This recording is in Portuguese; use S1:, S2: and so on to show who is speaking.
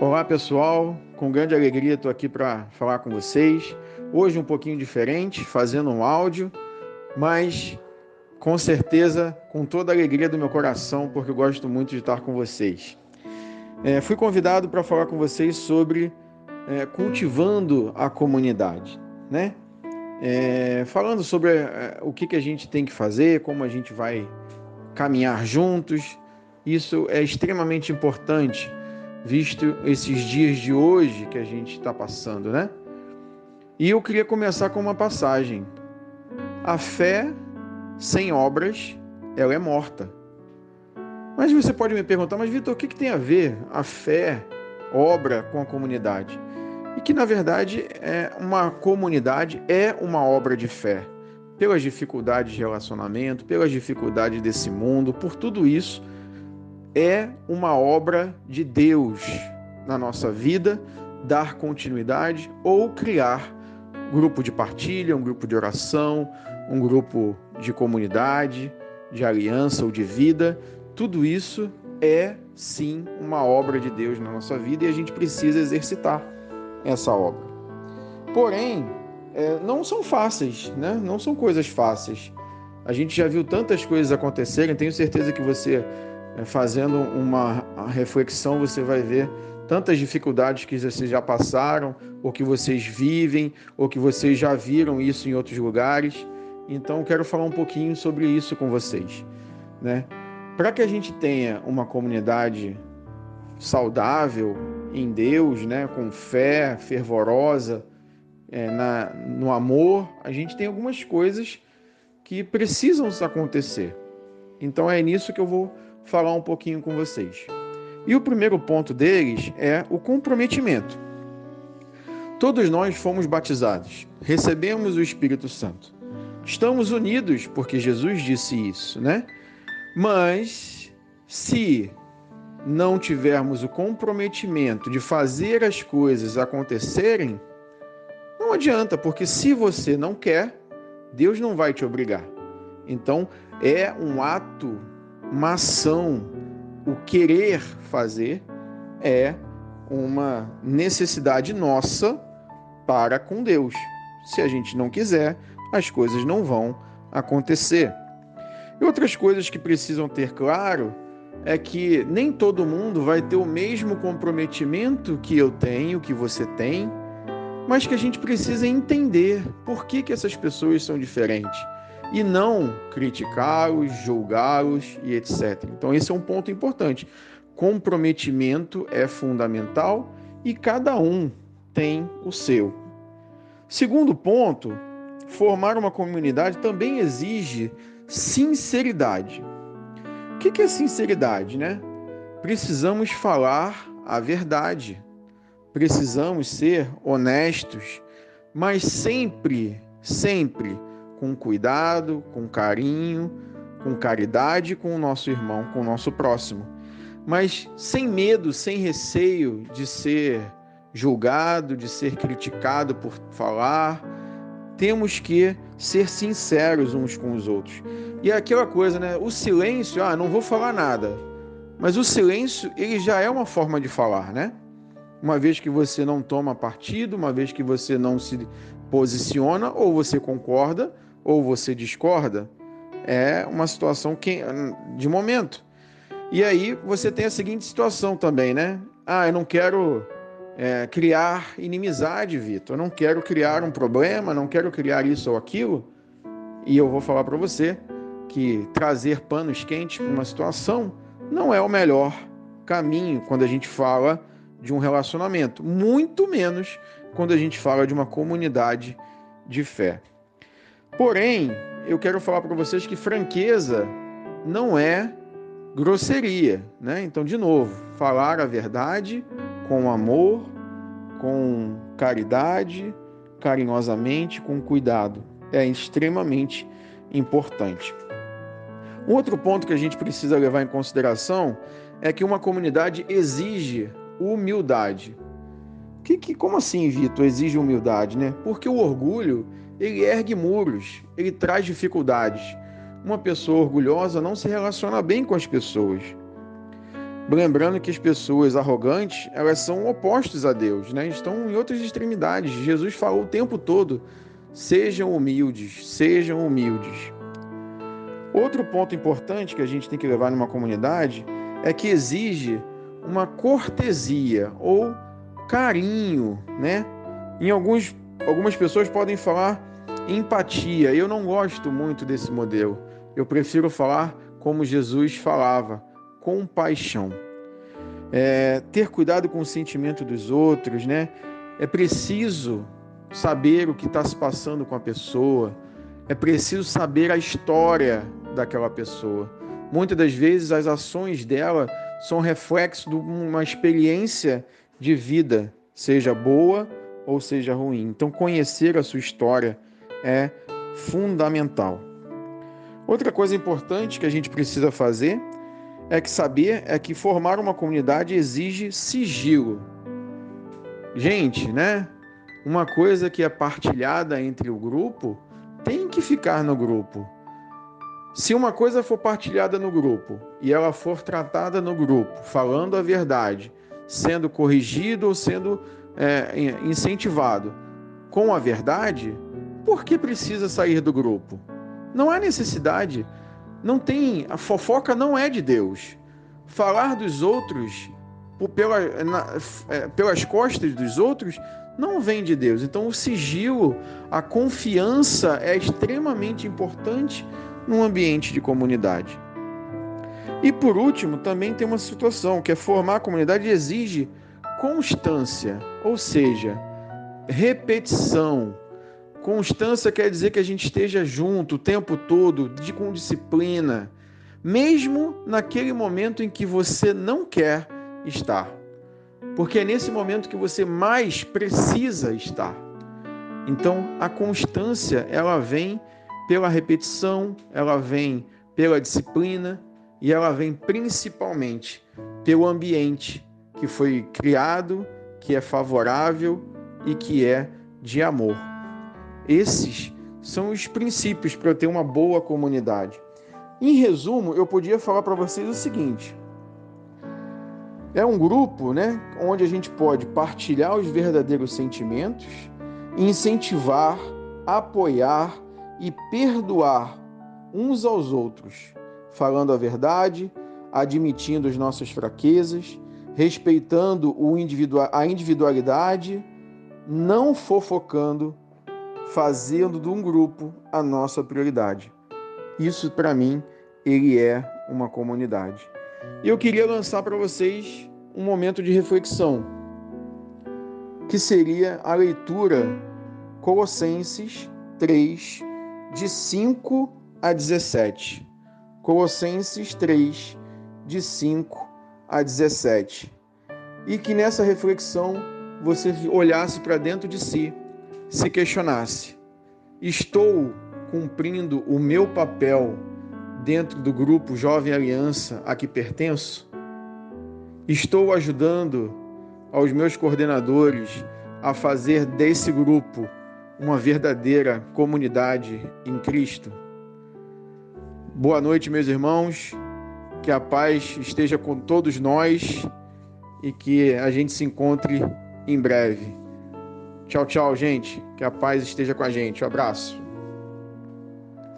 S1: Olá pessoal, com grande alegria estou aqui para falar com vocês. Hoje um pouquinho diferente, fazendo um áudio, mas com certeza com toda a alegria do meu coração, porque eu gosto muito de estar com vocês. É, fui convidado para falar com vocês sobre é, cultivando a comunidade, né? É, falando sobre é, o que, que a gente tem que fazer, como a gente vai caminhar juntos. Isso é extremamente importante visto esses dias de hoje que a gente está passando, né? E eu queria começar com uma passagem. A fé sem obras, ela é morta. Mas você pode me perguntar, mas Vitor, o que, que tem a ver a fé, obra com a comunidade? E que na verdade é uma comunidade é uma obra de fé. Pelas dificuldades de relacionamento, pelas dificuldades desse mundo, por tudo isso, é uma obra de Deus na nossa vida, dar continuidade ou criar grupo de partilha, um grupo de oração, um grupo de comunidade, de aliança ou de vida. Tudo isso é sim uma obra de Deus na nossa vida e a gente precisa exercitar essa obra. Porém, é, não são fáceis, né? não são coisas fáceis. A gente já viu tantas coisas acontecerem, tenho certeza que você fazendo uma reflexão, você vai ver tantas dificuldades que vocês já passaram, ou que vocês vivem, ou que vocês já viram isso em outros lugares. Então, quero falar um pouquinho sobre isso com vocês. Né? Para que a gente tenha uma comunidade saudável em Deus, né? com fé fervorosa, é, na, no amor, a gente tem algumas coisas que precisam acontecer. Então, é nisso que eu vou falar um pouquinho com vocês. E o primeiro ponto deles é o comprometimento. Todos nós fomos batizados, recebemos o Espírito Santo. Estamos unidos porque Jesus disse isso, né? Mas se não tivermos o comprometimento de fazer as coisas acontecerem, não adianta, porque se você não quer, Deus não vai te obrigar. Então, é um ato uma ação, o querer fazer é uma necessidade nossa para com Deus. Se a gente não quiser, as coisas não vão acontecer. E outras coisas que precisam ter claro é que nem todo mundo vai ter o mesmo comprometimento que eu tenho, que você tem, mas que a gente precisa entender por que, que essas pessoas são diferentes e não criticá-los, julgá-los e etc. Então, esse é um ponto importante. Comprometimento é fundamental e cada um tem o seu. Segundo ponto, formar uma comunidade também exige sinceridade. O que é sinceridade, né? Precisamos falar a verdade, precisamos ser honestos, mas sempre, sempre com cuidado, com carinho, com caridade com o nosso irmão, com o nosso próximo, mas sem medo, sem receio de ser julgado, de ser criticado por falar. Temos que ser sinceros uns com os outros. E é aquela coisa, né? O silêncio, ah, não vou falar nada. Mas o silêncio, ele já é uma forma de falar, né? Uma vez que você não toma partido, uma vez que você não se posiciona, ou você concorda, ou você discorda, é uma situação que, de momento. E aí você tem a seguinte situação também, né? Ah, eu não quero é, criar inimizade, Vitor. Eu não quero criar um problema, não quero criar isso ou aquilo. E eu vou falar para você que trazer panos quentes para uma situação não é o melhor caminho quando a gente fala de um relacionamento, muito menos quando a gente fala de uma comunidade de fé. Porém, eu quero falar para vocês que franqueza não é grosseria, né? Então, de novo, falar a verdade com amor, com caridade, carinhosamente, com cuidado, é extremamente importante. Um outro ponto que a gente precisa levar em consideração é que uma comunidade exige humildade. Que, que, como assim, Vitor, exige humildade, né? Porque o orgulho ele ergue muros, ele traz dificuldades. Uma pessoa orgulhosa não se relaciona bem com as pessoas. Lembrando que as pessoas arrogantes, elas são opostos a Deus, né? Estão em outras extremidades. Jesus falou o tempo todo: sejam humildes, sejam humildes. Outro ponto importante que a gente tem que levar numa comunidade é que exige uma cortesia ou carinho, né? Em alguns, algumas pessoas podem falar empatia. Eu não gosto muito desse modelo. Eu prefiro falar como Jesus falava, compaixão. É, ter cuidado com o sentimento dos outros, né? É preciso saber o que está se passando com a pessoa. É preciso saber a história daquela pessoa. Muitas das vezes as ações dela são reflexo de uma experiência de vida, seja boa ou seja ruim. Então, conhecer a sua história é fundamental. Outra coisa importante que a gente precisa fazer é que saber é que formar uma comunidade exige sigilo. Gente, né? Uma coisa que é partilhada entre o grupo tem que ficar no grupo. Se uma coisa for partilhada no grupo e ela for tratada no grupo, falando a verdade, sendo corrigido ou sendo é, incentivado com a verdade, por que precisa sair do grupo? Não há necessidade. Não tem. A fofoca não é de Deus. Falar dos outros pela, na, é, pelas costas dos outros não vem de Deus. Então, o sigilo, a confiança é extremamente importante num ambiente de comunidade. E por último, também tem uma situação que é formar a comunidade exige constância, ou seja, repetição. Constância quer dizer que a gente esteja junto o tempo todo, de com disciplina, mesmo naquele momento em que você não quer estar. Porque é nesse momento que você mais precisa estar. Então, a constância, ela vem pela repetição, ela vem pela disciplina e ela vem principalmente pelo ambiente que foi criado, que é favorável e que é de amor. Esses são os princípios para ter uma boa comunidade. Em resumo, eu podia falar para vocês o seguinte: é um grupo, né, onde a gente pode partilhar os verdadeiros sentimentos, incentivar, apoiar e perdoar uns aos outros, falando a verdade, admitindo as nossas fraquezas, respeitando o individual, a individualidade, não fofocando, fazendo de um grupo a nossa prioridade. Isso para mim ele é uma comunidade. E eu queria lançar para vocês um momento de reflexão, que seria a leitura Colossenses 3, de 5 a 17. Colossenses 3, de 5 a 17. E que nessa reflexão você olhasse para dentro de si, se questionasse: estou cumprindo o meu papel dentro do grupo Jovem Aliança a que pertenço? Estou ajudando aos meus coordenadores a fazer desse grupo uma verdadeira comunidade em Cristo. Boa noite, meus irmãos. Que a paz esteja com todos nós e que a gente se encontre em breve. Tchau, tchau, gente. Que a paz esteja com a gente. Um abraço.